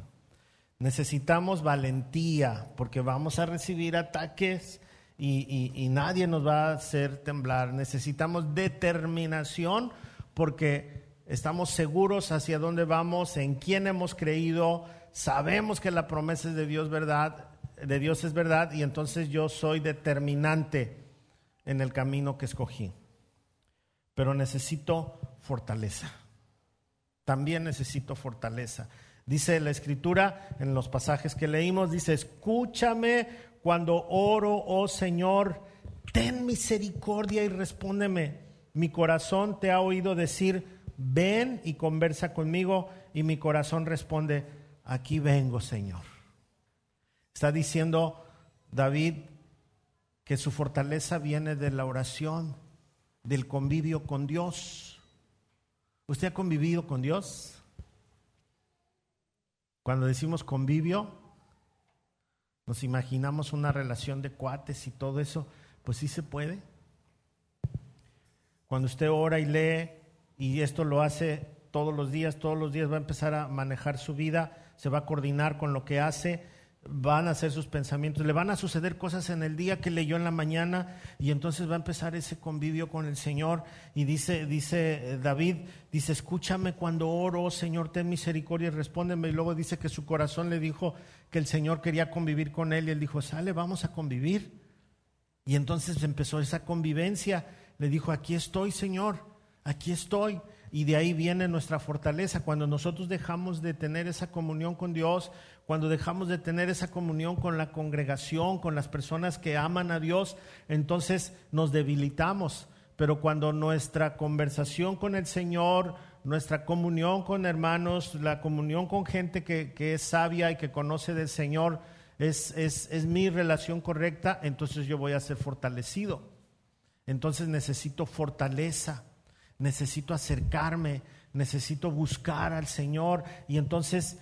Necesitamos valentía porque vamos a recibir ataques y, y nadie nos va a hacer temblar. Necesitamos determinación porque estamos seguros hacia dónde vamos, en quién hemos creído, sabemos que la promesa es de Dios verdad, de Dios es verdad y entonces yo soy determinante en el camino que escogí. Pero necesito fortaleza. También necesito fortaleza. Dice la escritura en los pasajes que leímos, dice, escúchame cuando oro, oh Señor, ten misericordia y respóndeme. Mi corazón te ha oído decir, ven y conversa conmigo y mi corazón responde, aquí vengo, Señor. Está diciendo David que su fortaleza viene de la oración, del convivio con Dios. ¿Usted ha convivido con Dios? Cuando decimos convivio, nos imaginamos una relación de cuates y todo eso, pues sí se puede. Cuando usted ora y lee y esto lo hace todos los días, todos los días va a empezar a manejar su vida, se va a coordinar con lo que hace, van a hacer sus pensamientos, le van a suceder cosas en el día que leyó en la mañana y entonces va a empezar ese convivio con el Señor y dice, dice eh, David, dice, escúchame cuando oro, oh Señor, ten misericordia y respóndeme y luego dice que su corazón le dijo que el Señor quería convivir con él y él dijo, sale, vamos a convivir. Y entonces empezó esa convivencia, le dijo, aquí estoy, Señor aquí estoy. Y de ahí viene nuestra fortaleza. Cuando nosotros dejamos de tener esa comunión con Dios, cuando dejamos de tener esa comunión con la congregación, con las personas que aman a Dios, entonces nos debilitamos. Pero cuando nuestra conversación con el Señor, nuestra comunión con hermanos, la comunión con gente que, es sabia y que conoce del Señor, es, es mi relación correcta, entonces yo voy a ser fortalecido. Entonces necesito fortaleza necesito acercarme, necesito buscar al Señor y entonces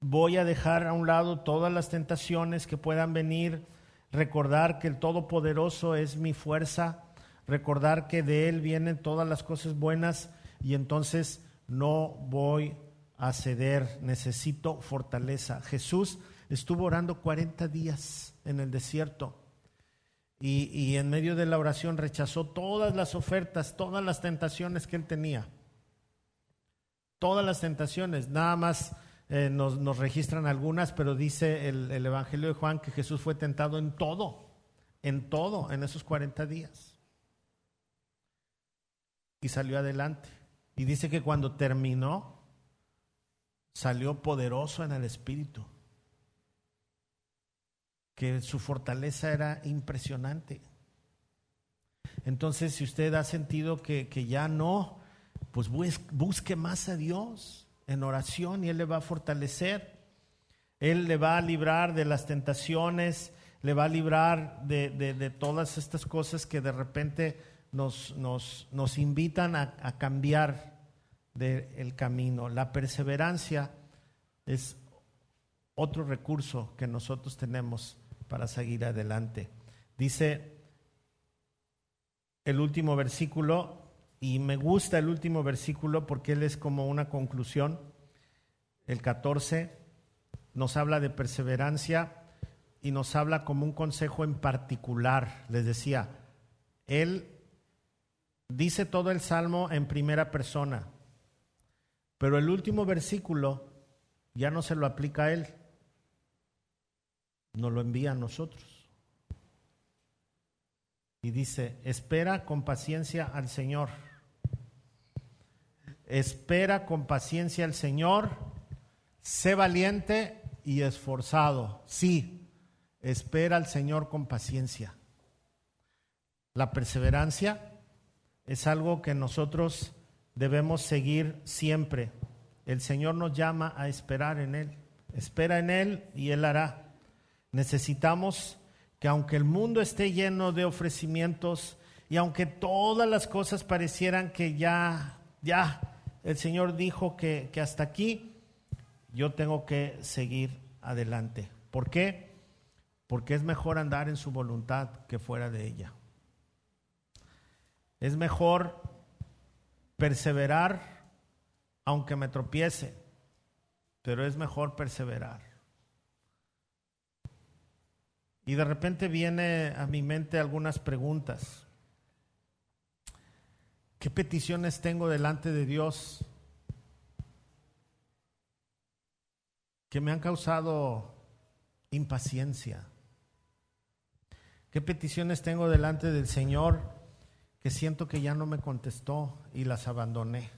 voy a dejar a un lado todas las tentaciones que puedan venir, recordar que el Todopoderoso es mi fuerza, recordar que de Él vienen todas las cosas buenas y entonces no voy a ceder, necesito fortaleza. Jesús estuvo orando 40 días en el desierto y, y, en medio de la oración rechazó todas las ofertas, todas las tentaciones que él tenía. Todas las tentaciones, nada más eh, nos, nos, registran algunas, pero dice el, el Evangelio de Juan que Jesús fue tentado en todo, en todo, en esos 40 días. Y salió adelante. Y dice que cuando terminó, salió poderoso en el Espíritu que su fortaleza era impresionante. Entonces, si usted ha sentido que, que ya no, pues busque más a Dios en oración y Él le va a fortalecer. Él le va a librar de las tentaciones, le va a librar de, de, todas estas cosas que de repente nos, nos, nos invitan a, a cambiar del camino. La perseverancia es otro recurso que nosotros tenemos para seguir adelante. Dice el último versículo, y me gusta el último versículo porque él es como una conclusión. El 14 nos habla de perseverancia y nos habla como un consejo en particular. Les decía, él dice todo el salmo en primera persona, pero el último versículo ya no se lo aplica a él, nos lo envía a nosotros. Y dice, espera con paciencia al Señor. Espera con paciencia al Señor. Sé valiente y esforzado. Sí, espera al Señor con paciencia. La perseverancia es algo que nosotros debemos seguir siempre. El Señor nos llama a esperar en Él. Espera en Él y Él hará. Necesitamos que aunque el mundo esté lleno de ofrecimientos y aunque todas las cosas parecieran que ya, ya, el Señor dijo que, que hasta aquí, yo tengo que seguir adelante. ¿Por qué? Porque es mejor andar en su voluntad que fuera de ella. Es mejor perseverar aunque me tropiece, pero es mejor perseverar. Y de repente viene a mi mente algunas preguntas. ¿Qué peticiones tengo delante de Dios que me han causado impaciencia? ¿Qué peticiones tengo delante del Señor que siento que ya no me contestó y las abandoné?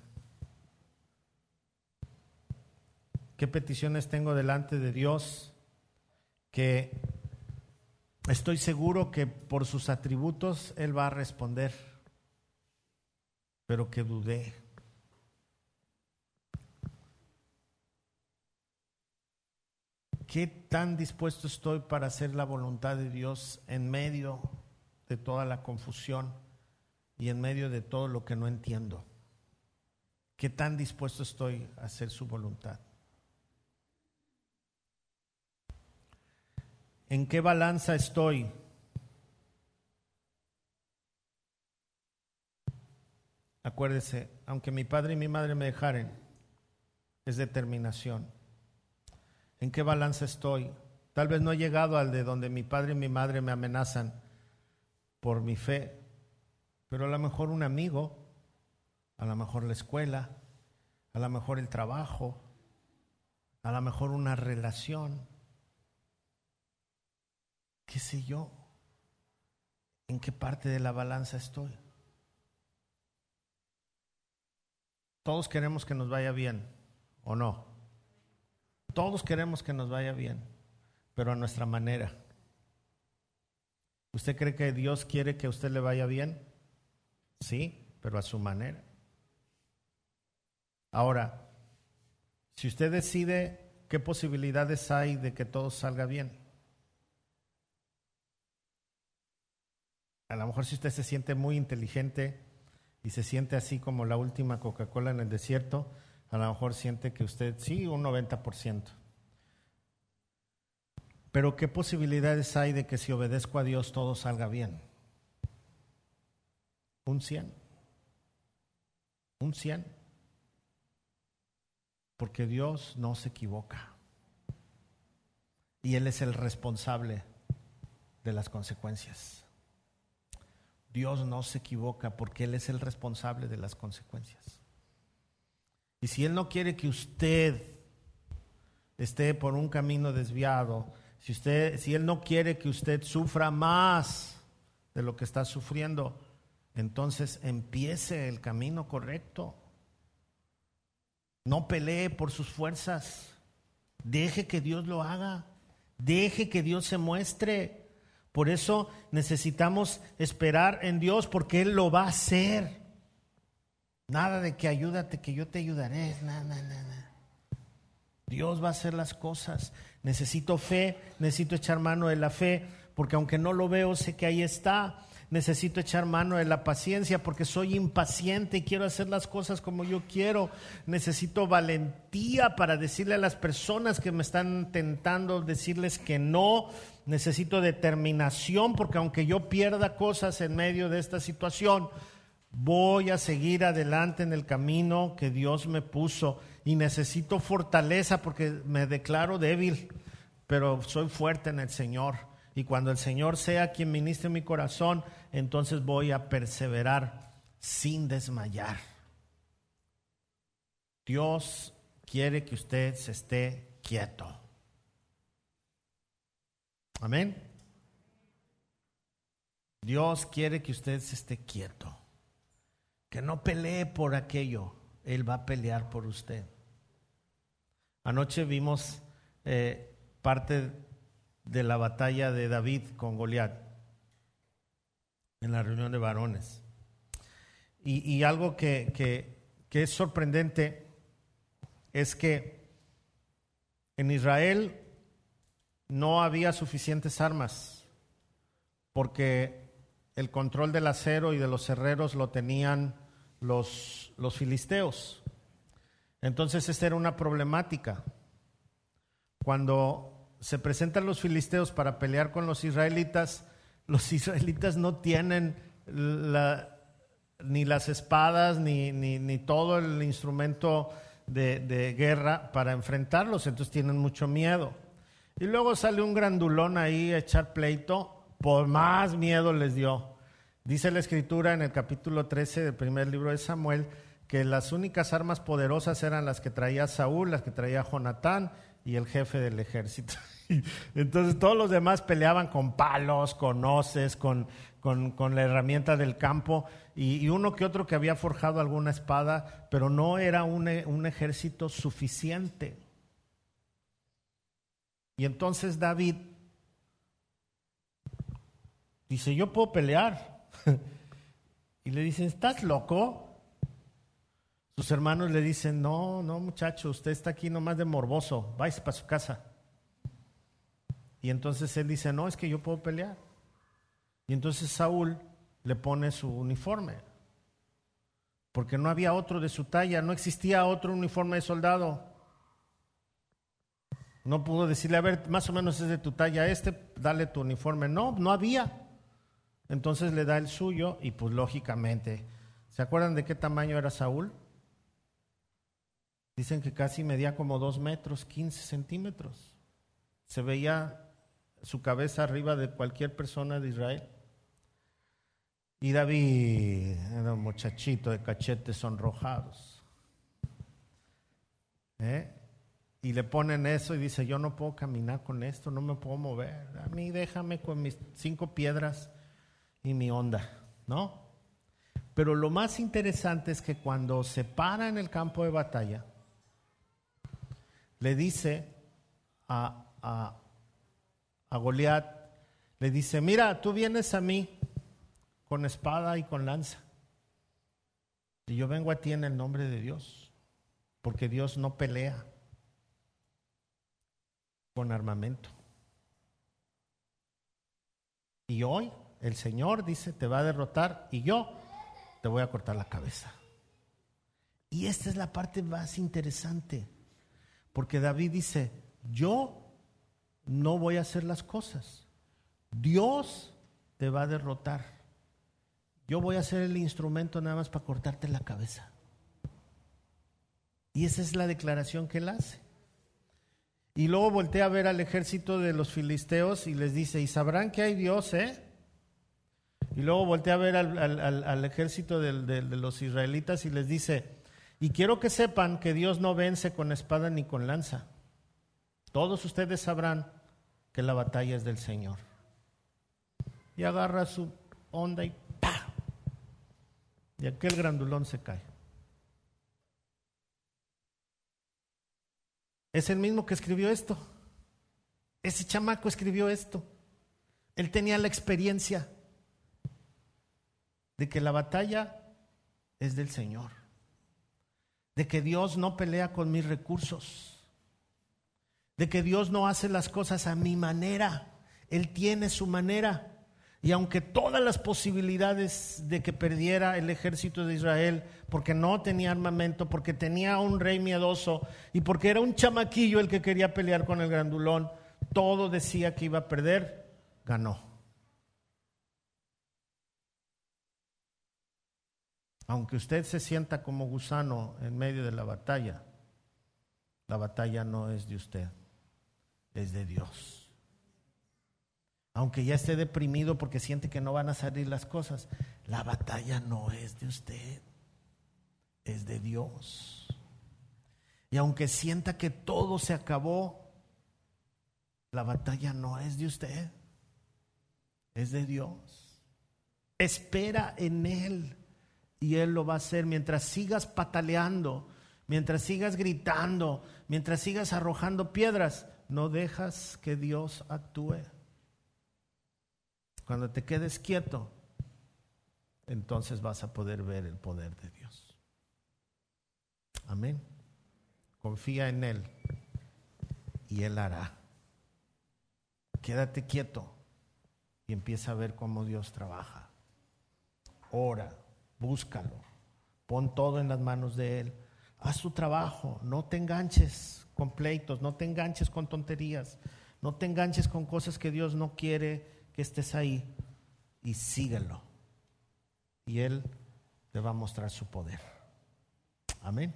¿Qué peticiones tengo delante de Dios que Estoy seguro que por sus atributos Él va a responder, pero que dudé. ¿Qué tan dispuesto estoy para hacer la voluntad de Dios en medio de toda la confusión y en medio de todo lo que no entiendo? ¿Qué tan dispuesto estoy a hacer su voluntad? ¿En qué balanza estoy? Acuérdese, aunque mi padre y mi madre me dejaren, es determinación. ¿En qué balanza estoy? Tal vez no he llegado al de donde mi padre y mi madre me amenazan por mi fe, pero a lo mejor un amigo, a lo mejor la escuela, a lo mejor el trabajo, a lo mejor una relación qué sé yo, en qué parte de la balanza estoy. Todos queremos que nos vaya bien, ¿o no? Todos queremos que nos vaya bien, pero a nuestra manera. ¿Usted cree que Dios quiere que a usted le vaya bien? Sí, pero a su manera. Ahora, si usted decide qué posibilidades hay de que todo salga bien, a lo mejor si usted se siente muy inteligente y se siente así como la última Coca-Cola en el desierto, a lo mejor siente que usted sí, un 90%. Pero ¿qué posibilidades hay de que si obedezco a Dios todo salga bien? Un 100. Un 100. Porque Dios no se equivoca. Y Él es el responsable de las consecuencias. Dios no se equivoca porque Él es el responsable de las consecuencias. Y si Él no quiere que usted esté por un camino desviado, si, usted, si Él no quiere que usted sufra más de lo que está sufriendo, entonces empiece el camino correcto. No pelee por sus fuerzas. Deje que Dios lo haga. Deje que Dios se muestre. Por eso necesitamos esperar en Dios porque Él lo va a hacer. Nada de que ayúdate, que yo te ayudaré. Nada, nada, nada. Dios va a hacer las cosas. Necesito fe, necesito echar mano de la fe, porque aunque no lo veo, sé que ahí está. Necesito echar mano de la paciencia porque soy impaciente y quiero hacer las cosas como yo quiero. Necesito valentía para decirle a las personas que me están tentando decirles que no. Necesito determinación porque aunque yo pierda cosas en medio de esta situación, voy a seguir adelante en el camino que Dios me puso y necesito fortaleza porque me declaro débil, pero soy fuerte en el Señor. Y cuando el Señor sea quien ministre mi corazón, entonces voy a perseverar sin desmayar. Dios quiere que usted se esté quieto. Amén. Dios quiere que usted se esté quieto. Que no pelee por aquello. Él va a pelear por usted. Anoche vimos eh, parte de la batalla de David con Goliat en la reunión de varones. Y, algo que, que, es sorprendente es que en Israel no había suficientes armas porque el control del acero y de los herreros lo tenían los, los filisteos. Entonces esta era una problemática. Cuando se presentan los filisteos para pelear con los israelitas, los israelitas no tienen ni las espadas ni, todo el instrumento de, de, guerra para enfrentarlos, entonces tienen mucho miedo. Y luego sale un grandulón ahí a echar pleito, por más miedo les dio. Dice la escritura en el capítulo 13 del primer libro de Samuel que las únicas armas poderosas eran las que traía Saúl, las que traía Jonatán y el jefe del ejército. (laughs) Entonces todos los demás peleaban con palos, con hoces, con, con, la herramienta del campo y, uno que otro que había forjado alguna espada, pero no era un, un ejército suficiente. Y entonces David dice, yo puedo pelear. (laughs) y le dicen, ¿estás loco? Sus hermanos le dicen, no, no muchacho, usted está aquí nomás de morboso, váyase para su casa. Y entonces él dice, no, es que yo puedo pelear. Y entonces Saúl le pone su uniforme, porque no había otro de su talla, no existía otro uniforme de soldado. No pudo decirle, a ver, más o menos es de tu talla este, dale tu uniforme. No, no había. Entonces le da el suyo y pues lógicamente, ¿se acuerdan de qué tamaño era Saúl? Dicen que casi medía como dos metros, 15 centímetros. Se veía su cabeza arriba de cualquier persona de Israel. Y David era un muchachito de cachetes sonrojados. ¿Eh? Y le ponen eso y dice, yo no puedo caminar con esto, no me puedo mover. A mí déjame con mis cinco piedras y mi onda, ¿no? Pero lo más interesante es que cuando se para en el campo de batalla, le dice a, a, a Goliat, le dice, mira, tú vienes a mí con espada y con lanza. Y yo vengo a ti en el nombre de Dios, porque Dios no pelea con armamento. Y hoy el Señor dice, te va a derrotar y yo te voy a cortar la cabeza. Y esta es la parte más interesante. Porque David dice, yo no voy a hacer las cosas. Dios te va a derrotar. Yo voy a ser el instrumento nada más para cortarte la cabeza. Y esa es la declaración que él hace. Y luego voltea a ver al ejército de los filisteos y les dice, ¿y sabrán que hay Dios, eh? Y luego voltea a ver al, ejército de los israelitas y les dice, y quiero que sepan que Dios no vence con espada ni con lanza. Todos ustedes sabrán que la batalla es del Señor. Y agarra su onda y ¡pa! Y aquel grandulón se cae. Es el mismo que escribió esto. Ese chamaco escribió esto. Él tenía la experiencia de que la batalla es del Señor. De que Dios no pelea con mis recursos. De que Dios no hace las cosas a mi manera. Él tiene su manera. Y aunque todas las posibilidades de que perdiera el ejército de Israel, porque no tenía armamento, porque tenía un rey miedoso y porque era un chamaquillo el que quería pelear con el grandulón, todo decía que iba a perder, ganó. Aunque usted se sienta como gusano en medio de la batalla, la batalla no es de usted, es de Dios aunque ya esté deprimido porque siente que no van a salir las cosas, la batalla no es de usted, es de Dios. Y aunque sienta que todo se acabó, la batalla no es de usted, es de Dios. Espera en Él y Él lo va a hacer mientras sigas pataleando, mientras sigas gritando, mientras sigas arrojando piedras, no dejas que Dios actúe. Cuando te quedes quieto, entonces vas a poder ver el poder de Dios. Amén. Confía en Él y Él hará. Quédate quieto y empieza a ver cómo Dios trabaja. Ora, búscalo, pon todo en las manos de Él. Haz su trabajo, no te enganches con pleitos, no te enganches con tonterías, no te enganches con cosas que Dios no quiere que estés ahí y síguelo. Y Él te va a mostrar su poder. Amén.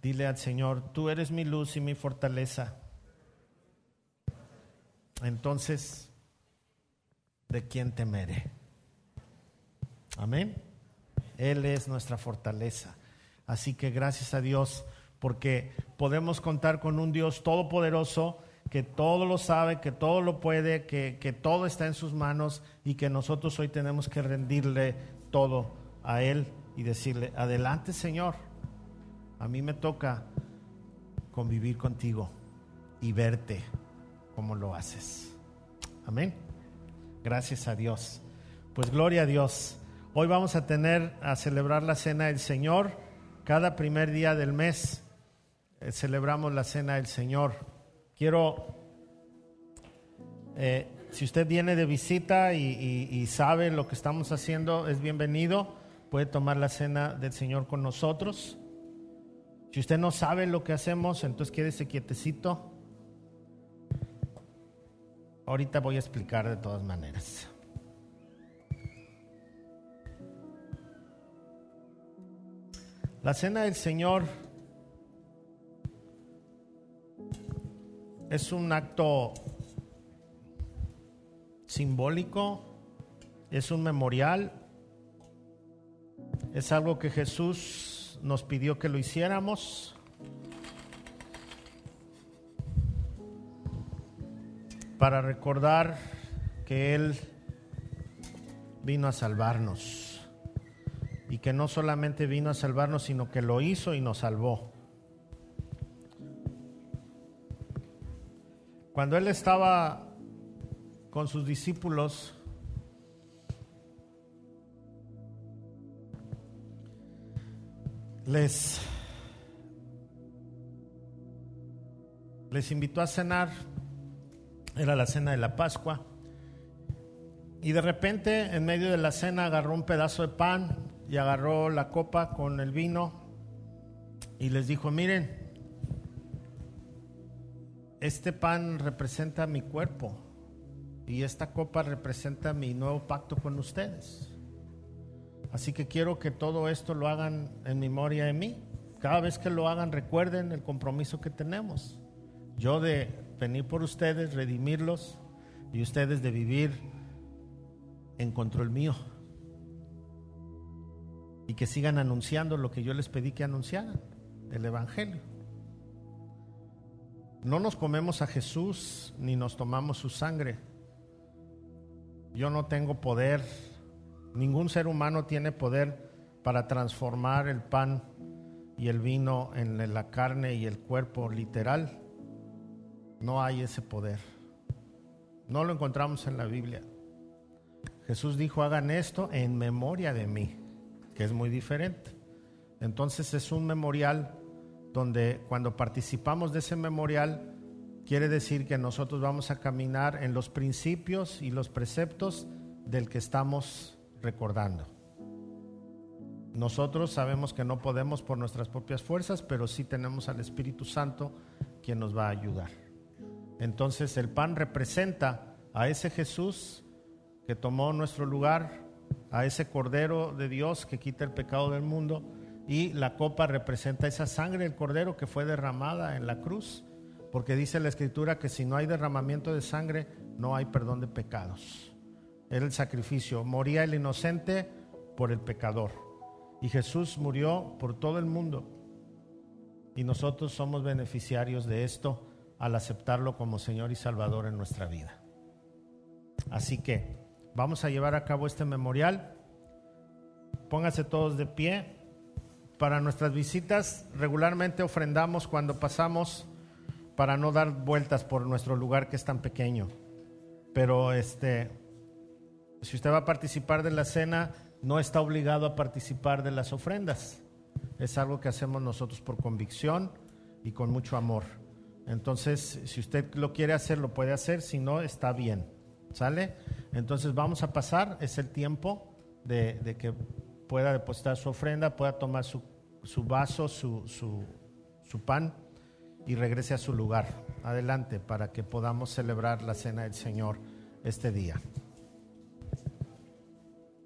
Dile al Señor, tú eres mi luz y mi fortaleza. Entonces, ¿de quién temeré? Amén. Él es nuestra fortaleza. Así que gracias a Dios porque podemos contar con un Dios todopoderoso que todo lo sabe, que todo lo puede, que, que todo está en sus manos y que nosotros hoy tenemos que rendirle todo a Él y decirle, adelante Señor, a mí me toca convivir contigo y verte como lo haces. Amén. Gracias a Dios. Pues gloria a Dios. Hoy vamos a tener a celebrar la cena del Señor. Cada primer día del mes eh, celebramos la cena del Señor. Quiero, eh, si usted viene de visita y, sabe lo que estamos haciendo, es bienvenido. Puede tomar la cena del Señor con nosotros. Si usted no sabe lo que hacemos, entonces quédese quietecito. Ahorita voy a explicar de todas maneras. La cena del Señor es un acto simbólico, es un memorial, es algo que Jesús nos pidió que lo hiciéramos. para recordar que Él vino a salvarnos que no solamente vino a salvarnos, sino que lo hizo y nos salvó. Cuando él estaba con sus discípulos, les, les invitó a cenar, era la cena de la Pascua, y de repente en medio de la cena agarró un pedazo de pan y agarró la copa con el vino y les dijo, miren, este pan representa mi cuerpo y esta copa representa mi nuevo pacto con ustedes. Así que quiero que todo esto lo hagan en memoria de mí. Cada vez que lo hagan, recuerden el compromiso que tenemos. Yo de venir por ustedes, redimirlos, y ustedes de vivir en control mío. Y que sigan anunciando lo que yo les pedí que anunciaran, el Evangelio. No nos comemos a Jesús ni nos tomamos su sangre. Yo no tengo poder, ningún ser humano tiene poder para transformar el pan y el vino en la carne y el cuerpo literal. No hay ese poder. No lo encontramos en la Biblia. Jesús dijo, hagan esto en memoria de mí, que es muy diferente. Entonces es un memorial donde cuando participamos de ese memorial, quiere decir que nosotros vamos a caminar en los principios y los preceptos del que estamos recordando. Nosotros sabemos que no podemos por nuestras propias fuerzas, pero sí tenemos al Espíritu Santo quien nos va a ayudar. Entonces el pan representa a ese Jesús que tomó nuestro lugar, a ese Cordero de Dios que quita el pecado del mundo, y la copa representa esa sangre del Cordero que fue derramada en la cruz, porque dice la Escritura que si no hay derramamiento de sangre, no hay perdón de pecados. Era el sacrificio, moría el inocente por el pecador, y Jesús murió por todo el mundo, y nosotros somos beneficiarios de esto al aceptarlo como Señor y Salvador en nuestra vida. Así que vamos a llevar a cabo este memorial. Pónganse todos de pie. Para nuestras visitas regularmente ofrendamos cuando pasamos para no dar vueltas por nuestro lugar que es tan pequeño. Pero este si usted va a participar de la cena, no está obligado a participar de las ofrendas. Es algo que hacemos nosotros por convicción y con mucho amor. Entonces, si usted lo quiere hacer, lo puede hacer, si no, está bien. ¿Sale? Entonces vamos a pasar, es el tiempo de, que pueda depositar su ofrenda, pueda tomar su, vaso, su, su pan y regrese a su lugar. Adelante para que podamos celebrar la cena del Señor este día.